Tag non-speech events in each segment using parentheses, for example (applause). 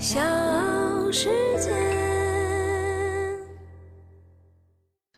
小世界。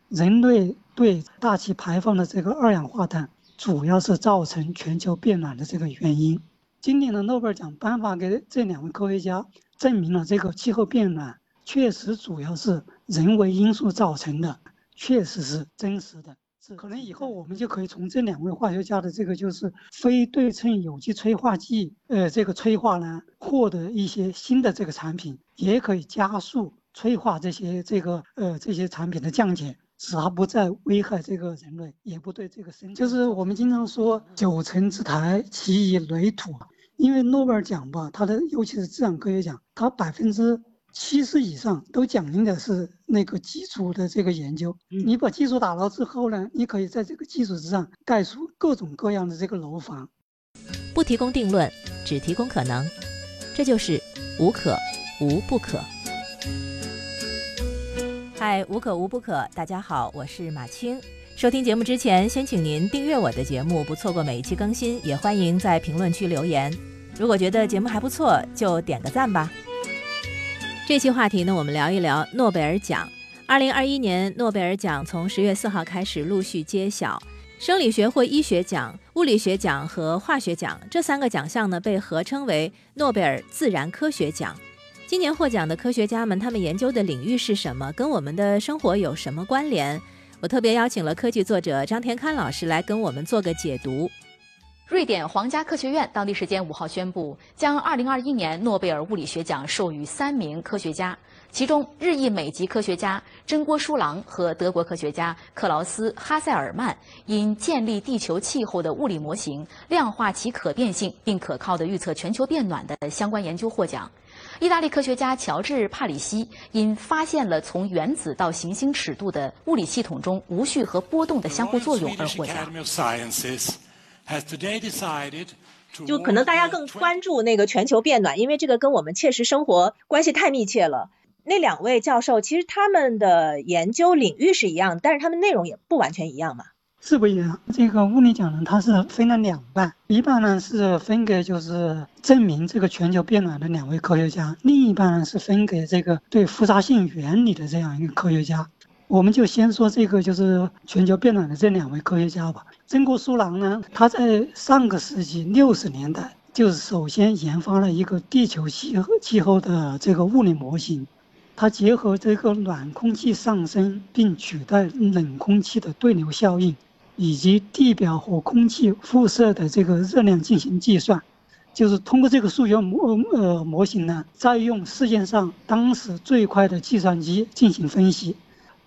人类对大气排放的这个二氧化碳，主要是造成全球变暖的这个原因。今年的诺贝尔奖颁发给这两位科学家，证明了这个气候变暖确实主要是人为因素造成的，确实是真实的。是可能以后我们就可以从这两位化学家的这个就是非对称有机催化剂，呃，这个催化呢，获得一些新的这个产品，也可以加速催化这些这个呃这些产品的降解，使它不再危害这个人类，也不对这个生。就是我们经常说九层之台，其以垒土，因为诺贝尔奖吧，它的尤其是自然科学奖，它百分之。七十以上都讲究的是那个基础的这个研究。你把基础打牢之后呢，你可以在这个基础之上盖出各种各样的这个楼房。不提供定论，只提供可能，这就是无可无不可。嗨，无可无不可，大家好，我是马青。收听节目之前，先请您订阅我的节目，不错过每一期更新。也欢迎在评论区留言。如果觉得节目还不错，就点个赞吧。这期话题呢，我们聊一聊诺贝尔奖。二零二一年诺贝尔奖从十月四号开始陆续揭晓，生理学或医学奖、物理学奖和化学奖这三个奖项呢，被合称为诺贝尔自然科学奖。今年获奖的科学家们，他们研究的领域是什么？跟我们的生活有什么关联？我特别邀请了科技作者张田康老师来跟我们做个解读。瑞典皇家科学院当地时间五号宣布，将2021年诺贝尔物理学奖授予三名科学家，其中日裔美籍科学家真锅书郎和德国科学家克劳斯哈塞尔曼因建立地球气候的物理模型、量化其可变性并可靠的预测全球变暖的相关研究获奖。意大利科学家乔治帕里西因发现了从原子到行星尺度的物理系统中无序和波动的相互作用而获奖。就可能大家更关注那个全球变暖，因为这个跟我们切实生活关系太密切了。那两位教授其实他们的研究领域是一样，但是他们内容也不完全一样嘛。是不一样。这个物理奖呢，它是分了两半，一半呢是分给就是证明这个全球变暖的两位科学家，另一半呢是分给这个对复杂性原理的这样一个科学家。我们就先说这个，就是全球变暖的这两位科学家吧。真锅书郎呢，他在上个世纪六十年代，就是首先研发了一个地球气候气候的这个物理模型。他结合这个暖空气上升并取代冷空气的对流效应，以及地表和空气辐射的这个热量进行计算，就是通过这个数学模呃模型呢，再用世界上当时最快的计算机进行分析。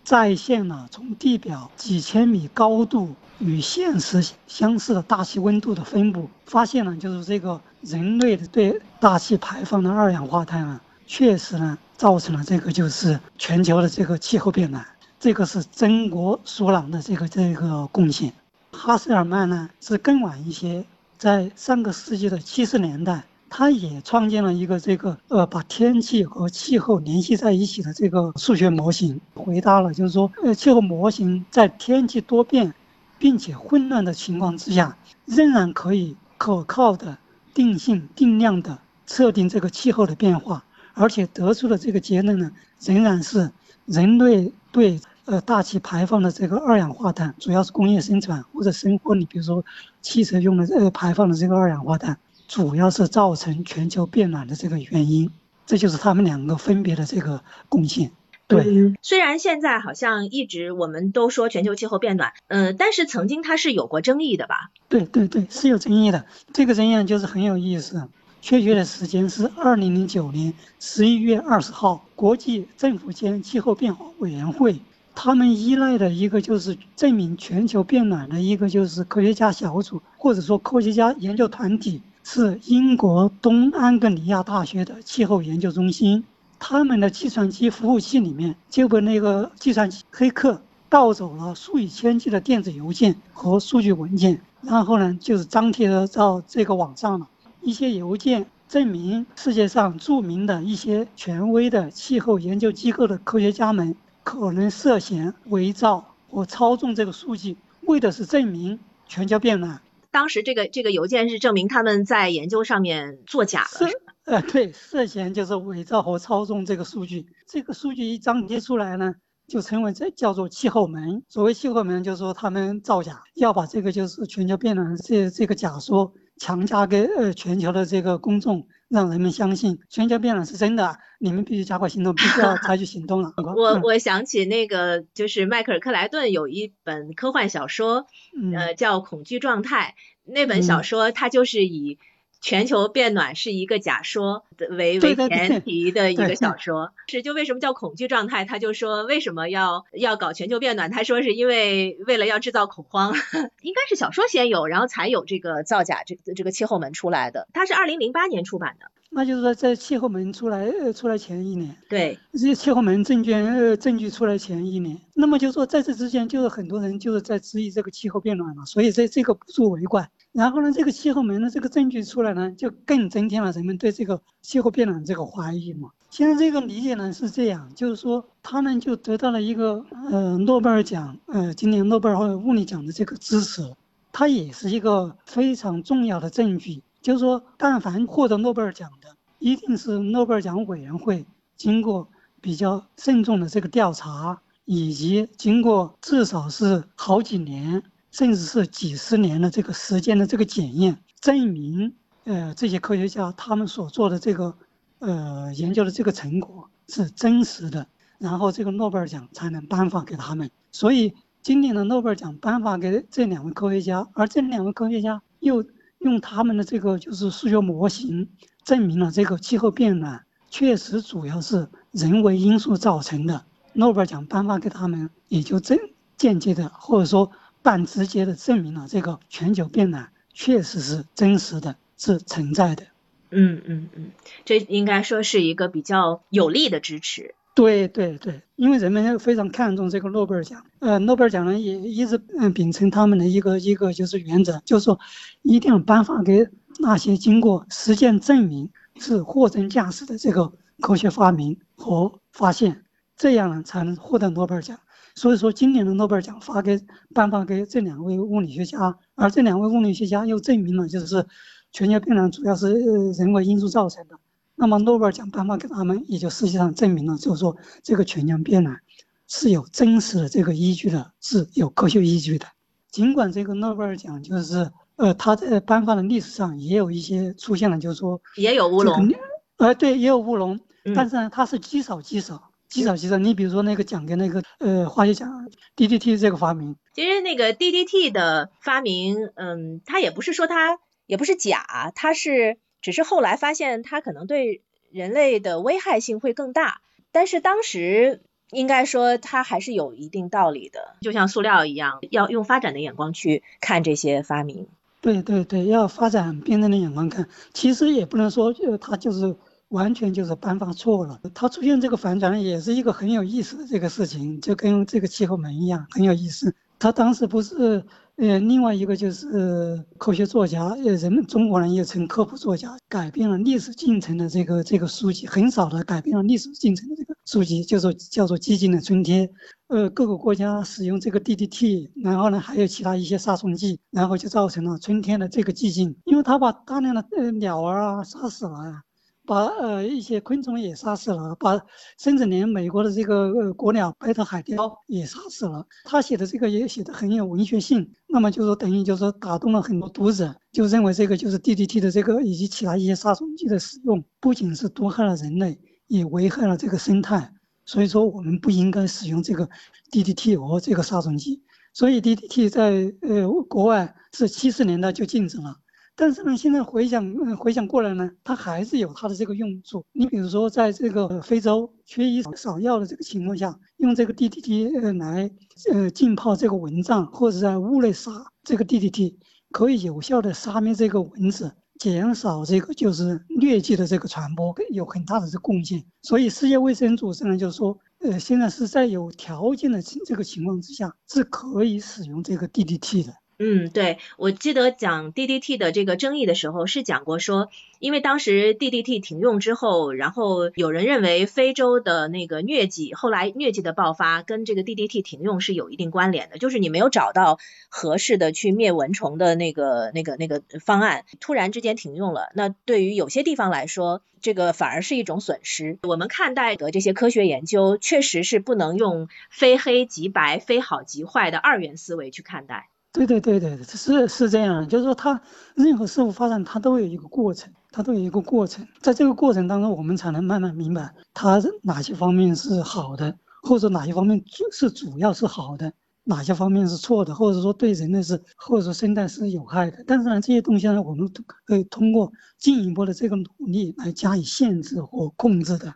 再现了从地表几千米高度与现实相似的大气温度的分布，发现了就是这个人类的对大气排放的二氧化碳啊，确实呢造成了这个就是全球的这个气候变暖。这个是真国书朗的这个这个贡献。哈塞尔曼呢是更晚一些，在上个世纪的七十年代。他也创建了一个这个呃，把天气和气候联系在一起的这个数学模型，回答了就是说，呃，气候模型在天气多变，并且混乱的情况之下，仍然可以可靠的定性定量的测定这个气候的变化，而且得出的这个结论呢，仍然是人类对呃大气排放的这个二氧化碳，主要是工业生产或者生活里，比如说汽车用的呃排放的这个二氧化碳。主要是造成全球变暖的这个原因，这就是他们两个分别的这个贡献。对，虽然现在好像一直我们都说全球气候变暖，嗯，但是曾经它是有过争议的吧？对对对，是有争议的。这个争议就是很有意思，确切的时间是二零零九年十一月二十号，国际政府间气候变化委员会，他们依赖的一个就是证明全球变暖的一个就是科学家小组，或者说科学家研究团体。是英国东安格里亚大学的气候研究中心，他们的计算机服务器里面就被那个计算机黑客盗走了数以千计的电子邮件和数据文件，然后呢，就是张贴到这个网上了。一些邮件证明世界上著名的一些权威的气候研究机构的科学家们可能涉嫌伪造或操纵这个数据，为的是证明全球变暖。当时这个这个邮件是证明他们在研究上面作假了。是呃，对，涉嫌就是伪造和操纵这个数据。这个数据一张贴出来呢，就成为这叫做气候门。所谓气候门，就是说他们造假，要把这个就是全球变暖这这个假说强加给呃全球的这个公众。让人们相信全球变暖是真的，你们必须加快行动，必须要采取行动 (laughs) 了。我我想起那个，就是迈克尔·克莱顿有一本科幻小说，呃，叫《恐惧状态》。那本小说它就是以。全球变暖是一个假说的为为前提的一个小说，是就为什么叫恐惧状态？他就说为什么要要搞全球变暖？他说是因为为了要制造恐慌，(laughs) 应该是小说先有，然后才有这个造假这这个气候门出来的。它是二零零八年出版的，那就是说在气候门出来呃出来前一年，对，这气候门证券呃证据出来前一年，那么就说在这之前就是很多人就是在质疑这个气候变暖嘛，所以这这个不足为怪。然后呢，这个气候门的这个证据出来呢，就更增添了人们对这个气候变暖这个怀疑嘛。现在这个理解呢是这样，就是说他们就得到了一个呃诺贝尔奖，呃今年诺贝尔物理奖的这个支持，它也是一个非常重要的证据。就是说，但凡获得诺贝尔奖的，一定是诺贝尔奖委员会经过比较慎重的这个调查，以及经过至少是好几年。甚至是几十年的这个时间的这个检验，证明，呃，这些科学家他们所做的这个，呃，研究的这个成果是真实的，然后这个诺贝尔奖才能颁发给他们。所以今年的诺贝尔奖颁发给这两位科学家，而这两位科学家又用他们的这个就是数学模型证明了这个气候变暖确实主要是人为因素造成的。诺贝尔奖颁发给他们，也就间间接的或者说。半直接的证明了这个全球变暖确实是真实的，是存在的。嗯嗯嗯，这应该说是一个比较有力的支持。对对对，因为人们非常看重这个诺贝尔奖。呃，诺贝尔奖呢也一直嗯秉承他们的一个一个就是原则，就是说一定要颁发给那些经过实践证明是货真价实的这个科学发明和发现，这样呢才能获得诺贝尔奖。所以说，今年的诺贝尔奖发给颁发给这两位物理学家，而这两位物理学家又证明了，就是全球变暖主要是人为因素造成的。那么，诺贝尔奖颁发给他们，也就实际上证明了，就是说这个全球变暖是有真实的这个依据的，是有科学依据的。尽管这个诺贝尔奖就是呃，它在颁发的历史上也有一些出现了，就是说也有乌龙，呃，对，也有乌龙，但是呢，它是极少极少。极少极少，你比如说那个讲的那个呃化学奖 DDT 这个发明，其实那个 DDT 的发明，嗯，它也不是说它也不是假，它是只是后来发现它可能对人类的危害性会更大，但是当时应该说它还是有一定道理的，就像塑料一样，要用发展的眼光去看这些发明。对对对，要发展辩证的眼光看，其实也不能说呃它就是。完全就是颁发错了，它出现这个反转也是一个很有意思的这个事情，就跟这个气候门一样很有意思。他当时不是，呃，另外一个就是科学作家，呃，人们中国人也称科普作家，改变了历史进程的这个这个书籍，很少的改变了历史进程的这个书籍，就是叫做寂静的春天。呃，各个国家使用这个 DDT，然后呢还有其他一些杀虫剂，然后就造成了春天的这个寂静，因为它把大量的呃鸟儿啊杀死了。把呃一些昆虫也杀死了，把甚至连美国的这个呃国鸟白头海雕也杀死了。他写的这个也写的很有文学性，那么就说等于就是说打动了很多读者，就认为这个就是 DDT 的这个以及其他一些杀虫剂的使用，不仅是毒害了人类，也危害了这个生态。所以说我们不应该使用这个 DDT 和这个杀虫剂。所以 DDT 在呃国外是七十年代就禁止了。但是呢，现在回想，回想过来呢，它还是有它的这个用处。你比如说，在这个非洲缺医少药的这个情况下，用这个 DDT 来呃浸泡这个蚊帐，或者在屋内撒这个 DDT，可以有效的杀灭这个蚊子，减少这个就是疟疾的这个传播，有很大的这贡献。所以世界卫生组织呢，就是说，呃，现在是在有条件的这个情况之下，是可以使用这个 DDT 的。嗯，对，我记得讲 DDT 的这个争议的时候是讲过说，因为当时 DDT 停用之后，然后有人认为非洲的那个疟疾，后来疟疾的爆发跟这个 DDT 停用是有一定关联的，就是你没有找到合适的去灭蚊虫的那个那个那个方案，突然之间停用了，那对于有些地方来说，这个反而是一种损失。我们看待的这些科学研究，确实是不能用非黑即白、非好即坏的二元思维去看待。对对对对，是是这样，就是说它任何事物发展它都有一个过程，它都有一个过程，在这个过程当中，我们才能慢慢明白它哪些方面是好的，或者哪些方面主是主要是好的，哪些方面是错的，或者说对人类是或者说生态是有害的。但是呢，这些东西呢，我们都可以通过进一步的这个努力来加以限制或控制的，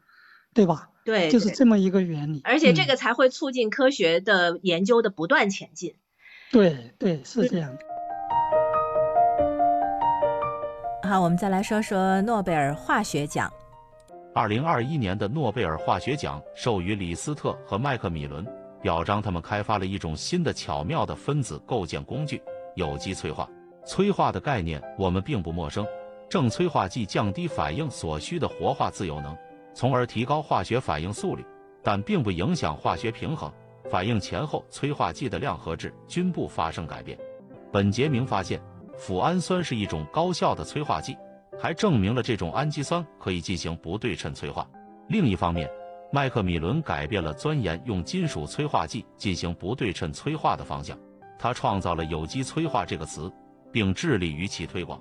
对吧？对，就是这么一个原理。而且这个才会促进科学的研究的不断前进。对对，是这样。好，我们再来说说诺贝尔化学奖。二零二一年的诺贝尔化学奖授予李斯特和麦克米伦，表彰他们开发了一种新的巧妙的分子构建工具——有机催化。催化的概念我们并不陌生，正催化剂降低反应所需的活化自由能，从而提高化学反应速率，但并不影响化学平衡。反应前后催化剂的量和质均不发生改变。本杰明发现，脯氨酸是一种高效的催化剂，还证明了这种氨基酸可以进行不对称催化。另一方面，麦克米伦改变了钻研用金属催化剂进行不对称催化的方向，他创造了有机催化这个词，并致力于其推广。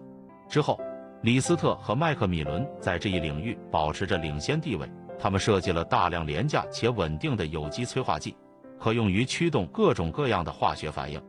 之后，李斯特和麦克米伦在这一领域保持着领先地位，他们设计了大量廉价且稳定的有机催化剂。可用于驱动各种各样的化学反应，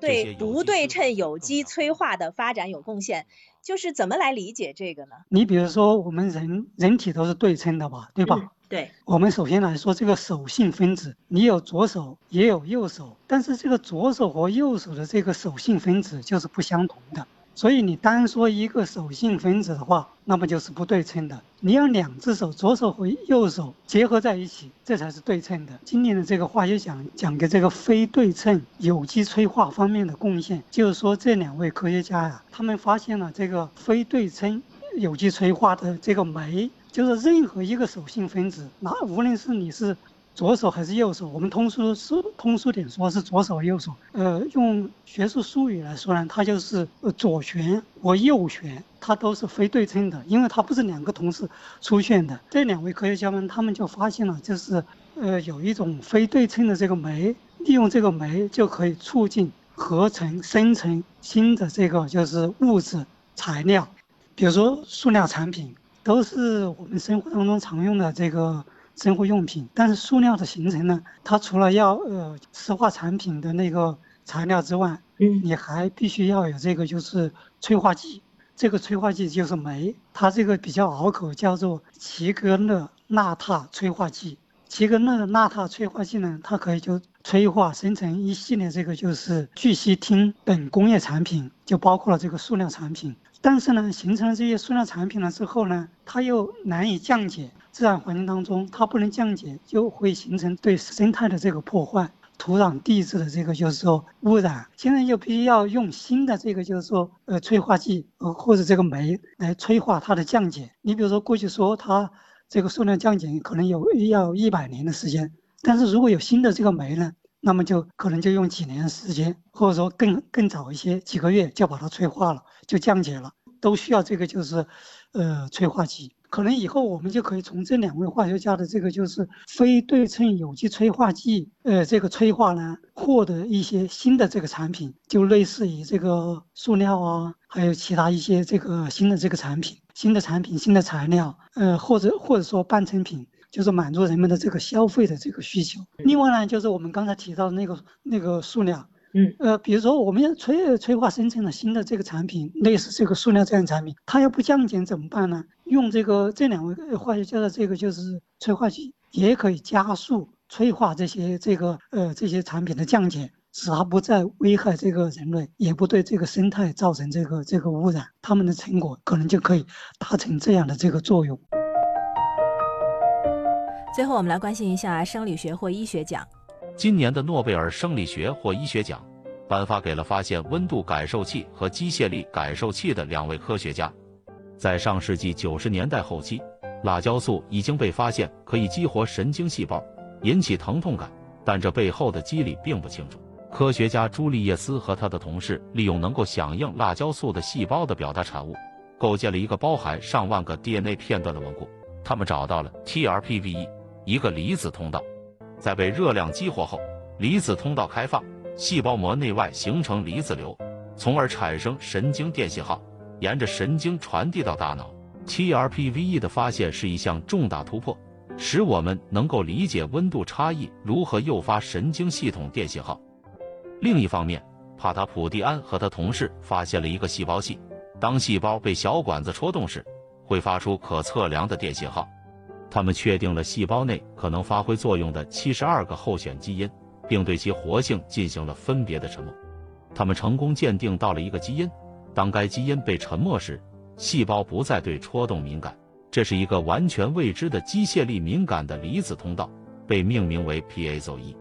对不对称有机催化的发展有贡献。就是怎么来理解这个呢？你比如说，我们人人体都是对称的吧，对吧？对。我们首先来说这个手性分子，你有左手也有右手，但是这个左手和右手的这个手性分子就是不相同的。所以你单说一个手性分子的话，那么就是不对称的。你要两只手，左手和右手结合在一起，这才是对称的。今年的这个化学奖讲给这个非对称有机催化方面的贡献，就是说这两位科学家呀，他们发现了这个非对称有机催化的这个酶，就是任何一个手性分子，那无论是你是。左手还是右手？我们通俗说通俗点说是左手右手。呃，用学术术语来说呢，它就是左旋和右旋，它都是非对称的，因为它不是两个同时出现的。这两位科学家们，他们就发现了，就是呃有一种非对称的这个酶，利用这个酶就可以促进合成生成新的这个就是物质材料，比如说塑料产品，都是我们生活当中常用的这个。生活用品，但是塑料的形成呢，它除了要呃石化产品的那个材料之外，嗯，你还必须要有这个就是催化剂，这个催化剂就是酶，它这个比较拗口，叫做齐格勒纳塔催化剂。齐格勒纳塔催化剂呢，它可以就催化生成一系列这个就是聚烯烃等工业产品，就包括了这个塑料产品。但是呢，形成了这些塑料产品了之后呢，它又难以降解。自然环境当中，它不能降解，就会形成对生态的这个破坏，土壤地质的这个就是说污染。现在就必须要用新的这个就是说呃催化剂呃或者这个酶来催化它的降解。你比如说过去说它这个数量降解可能有要一百年的时间，但是如果有新的这个酶呢，那么就可能就用几年时间，或者说更更早一些几个月就把它催化了，就降解了，都需要这个就是呃催化剂。可能以后我们就可以从这两位化学家的这个就是非对称有机催化剂，呃，这个催化呢，获得一些新的这个产品，就类似于这个塑料啊，还有其他一些这个新的这个产品、新的产品、新的材料，呃，或者或者说半成品，就是满足人们的这个消费的这个需求。另外呢，就是我们刚才提到的那个那个塑料。嗯，呃，比如说我们要催催化生成了新的这个产品，类似这个塑料这样产品，它要不降解怎么办呢？用这个这两位化学家的这个就是催化剂，也可以加速催化这些这个呃这些产品的降解，使它不再危害这个人类，也不对这个生态造成这个这个污染，他们的成果可能就可以达成这样的这个作用。最后，我们来关心一下生理学或医学奖。今年的诺贝尔生理学或医学奖颁发给了发现温度感受器和机械力感受器的两位科学家。在上世纪九十年代后期，辣椒素已经被发现可以激活神经细胞，引起疼痛感，但这背后的机理并不清楚。科学家朱利叶斯和他的同事利用能够响应辣椒素的细胞的表达产物，构建了一个包含上万个 DNA 片段的稳固。他们找到了 TRPV1，一个离子通道，在被热量激活后，离子通道开放，细胞膜内外形成离子流，从而产生神经电信号。沿着神经传递到大脑，TRPV1 的发现是一项重大突破，使我们能够理解温度差异如何诱发神经系统电信号。另一方面，帕塔普蒂安和他同事发现了一个细胞系，当细胞被小管子戳动时，会发出可测量的电信号。他们确定了细胞内可能发挥作用的七十二个候选基因，并对其活性进行了分别的沉默。他们成功鉴定到了一个基因。当该基因被沉默时，细胞不再对戳动敏感。这是一个完全未知的机械力敏感的离子通道，被命名为 PAZO1。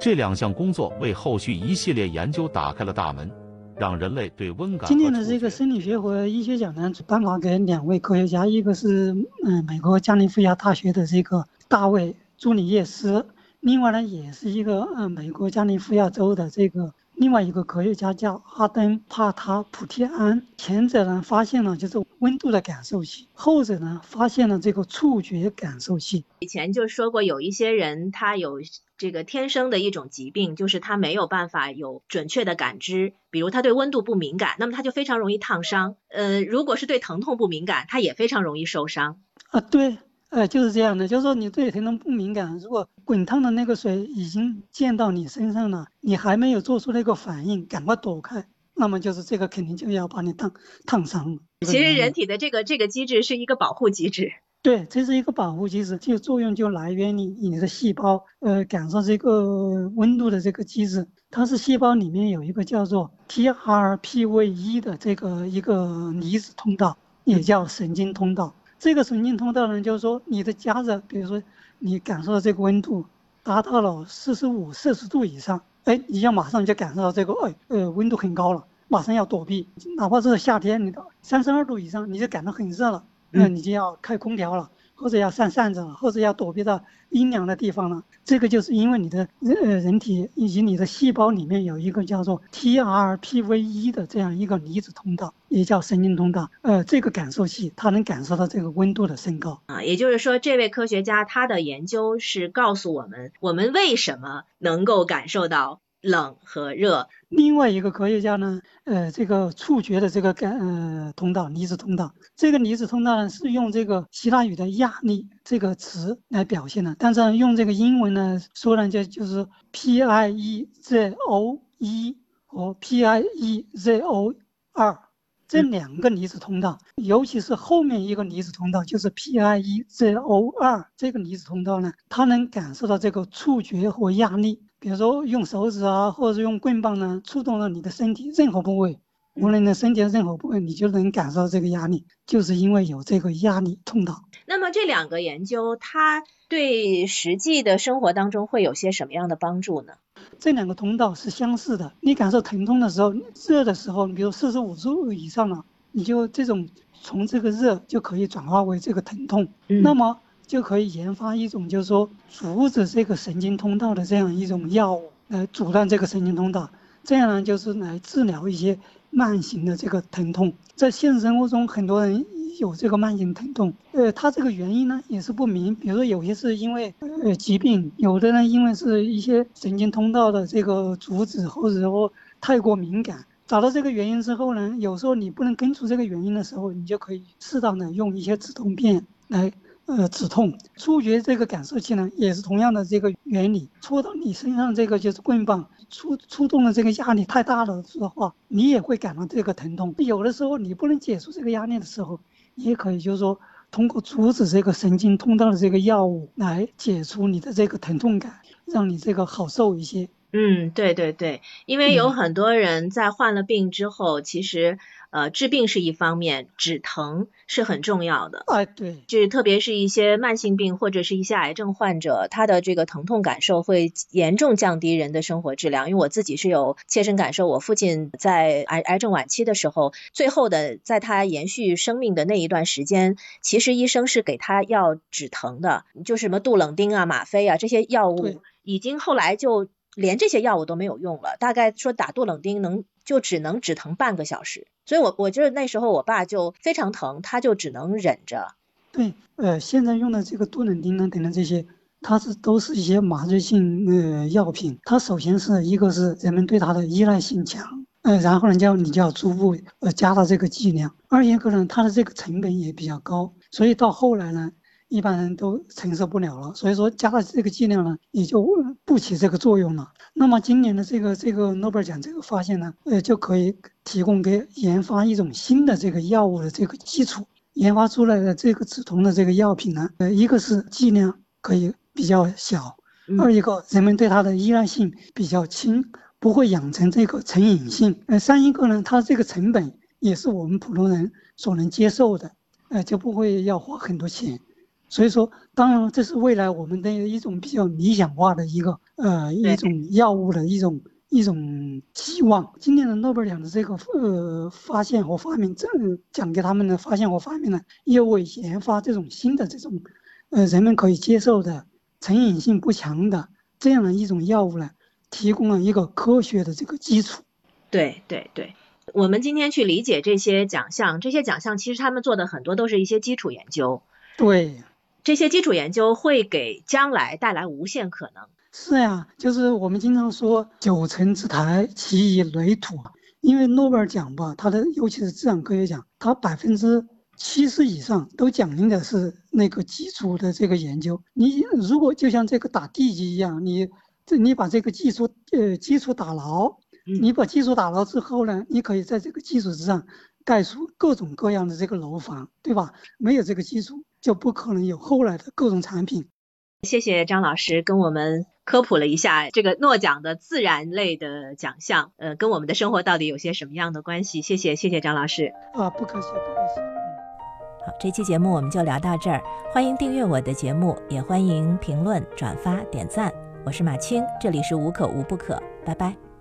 这两项工作为后续一系列研究打开了大门，让人类对温感。今年的这个生理学和医学奖呢，颁发给两位科学家，一个是嗯美国加利福尼亚大学的这个大卫朱里叶斯，另外呢也是一个嗯美国加利福尼亚州的这个。另外一个科学家叫阿登帕塔普提安，前者呢发现了就是温度的感受器，后者呢发现了这个触觉感受器。以前就说过，有一些人他有这个天生的一种疾病，就是他没有办法有准确的感知，比如他对温度不敏感，那么他就非常容易烫伤。呃，如果是对疼痛不敏感，他也非常容易受伤。啊，对。呃，就是这样的，就是说你对疼痛不敏感，如果滚烫的那个水已经溅到你身上了，你还没有做出那个反应，赶快躲开，那么就是这个肯定就要把你烫烫伤了。其实人体的这个这个机制是一个保护机制，对，这是一个保护机制，就作用就来源于你的细胞，呃，感受这个温度的这个机制，它是细胞里面有一个叫做 TRPV1 的这个一个离子通道，也叫神经通道。这个神经通道呢，就是说你的加热，比如说你感受到这个温度达到了四十五摄氏度以上，哎，你要马上就感受到这个，哎，呃，温度很高了，马上要躲避，哪怕是夏天，你到三十二度以上，你就感到很热了，那你就要开空调了。或者要扇扇子了，或者要躲避到阴凉的地方了。这个就是因为你的人呃人体以及你的细胞里面有一个叫做 TRPV1 的这样一个离子通道，也叫神经通道。呃，这个感受器它能感受到这个温度的升高啊。也就是说，这位科学家他的研究是告诉我们，我们为什么能够感受到。冷和热。另外一个科学家呢，呃，这个触觉的这个感呃通道离子通道，这个离子通道呢是用这个希腊语的压力这个词来表现的，但是用这个英文呢说呢就就是 P I E Z O 一和 P I E Z O 二这两个离子通道，尤其是后面一个离子通道就是 P I E Z O 二这个离子通道呢，它能感受到这个触觉和压力。比如说用手指啊，或者用棍棒呢，触动了你的身体任何部位，无论你的身体的任何部位，你就能感受到这个压力，就是因为有这个压力通道。那么这两个研究，它对实际的生活当中会有些什么样的帮助呢？这两个通道是相似的，你感受疼痛的时候，热的时候，比如四十五度以上了，你就这种从这个热就可以转化为这个疼痛。那么。就可以研发一种，就是说阻止这个神经通道的这样一种药物，来阻断这个神经通道，这样呢就是来治疗一些慢性的这个疼痛。在现实生活中，很多人有这个慢性疼痛，呃，它这个原因呢也是不明。比如说有些是因为呃疾病，有的呢因为是一些神经通道的这个阻止，或者说太过敏感。找到这个原因之后呢，有时候你不能根除这个原因的时候，你就可以适当的用一些止痛片来。呃，止痛触觉这个感受器呢，也是同样的这个原理。戳到你身上这个就是棍棒，触触动的这个压力太大了的话，你也会感到这个疼痛。有的时候你不能解除这个压力的时候，你也可以就是说通过阻止这个神经通道的这个药物来解除你的这个疼痛感，让你这个好受一些。嗯，对对对，因为有很多人在患了病之后，其实呃治病是一方面，止疼是很重要的。啊，对，就是特别是一些慢性病或者是一些癌症患者，他的这个疼痛感受会严重降低人的生活质量。因为我自己是有切身感受，我父亲在癌癌症晚期的时候，最后的在他延续生命的那一段时间，其实医生是给他要止疼的，就什么杜冷丁啊、吗啡啊这些药物，已经后来就连这些药物都没有用了，大概说打杜冷丁能就只能止疼半个小时。所以我我觉得那时候我爸就非常疼，他就只能忍着。对，呃，现在用的这个杜冷丁呢等等这些，它是都是一些麻醉性呃药品。它首先是一个是人们对它的依赖性强，呃，然后呢就你就要逐步呃加大这个剂量。二一个呢，它的这个成本也比较高，所以到后来呢，一般人都承受不了了。所以说加了这个剂量呢，也就呃不起这个作用了。那么今年的这个这个诺贝尔奖这个发现呢，呃，就可以提供给研发一种新的这个药物的这个基础。研发出来的这个止痛的这个药品呢，呃，一个是剂量可以比较小，嗯二一个人们对它的依赖性比较轻，不会养成这个成瘾性。呃，三一个呢，它这个成本也是我们普通人所能接受的，呃，就不会要花很多钱。所以说，当然这是未来我们的一种比较理想化的一个呃一种药物的一种一种期望。今年的诺贝尔奖的这个呃发现和发明，这奖给他们的发现和发明呢，也为研发这种新的这种呃人们可以接受的成瘾性不强的这样的一种药物呢，提供了一个科学的这个基础。对对对，我们今天去理解这些奖项，这些奖项其实他们做的很多都是一些基础研究，对，这些基础研究会给将来带来无限可能。是呀，就是我们经常说“九层之台，其以垒土”，因为诺贝尔奖吧，它的尤其是自然科学奖，它百分之七十以上都奖励的是那个基础的这个研究。你如果就像这个打地基一样，你这你把这个基础呃基础打牢，嗯你把基础打牢之后呢，你可以在这个基础之上盖出各种各样的这个楼房，对吧？没有这个基础，就不可能有后来的各种产品。谢谢张老师跟我们科普了一下这个诺奖的自然类的奖项，呃，跟我们的生活到底有些什么样的关系？谢谢，谢谢张老师。啊，不客气，不客气。嗯。好，这期节目我们就聊到这儿，欢迎订阅我的节目，也欢迎评论、转发、点赞。我是马青，这里是无可无不可，拜拜。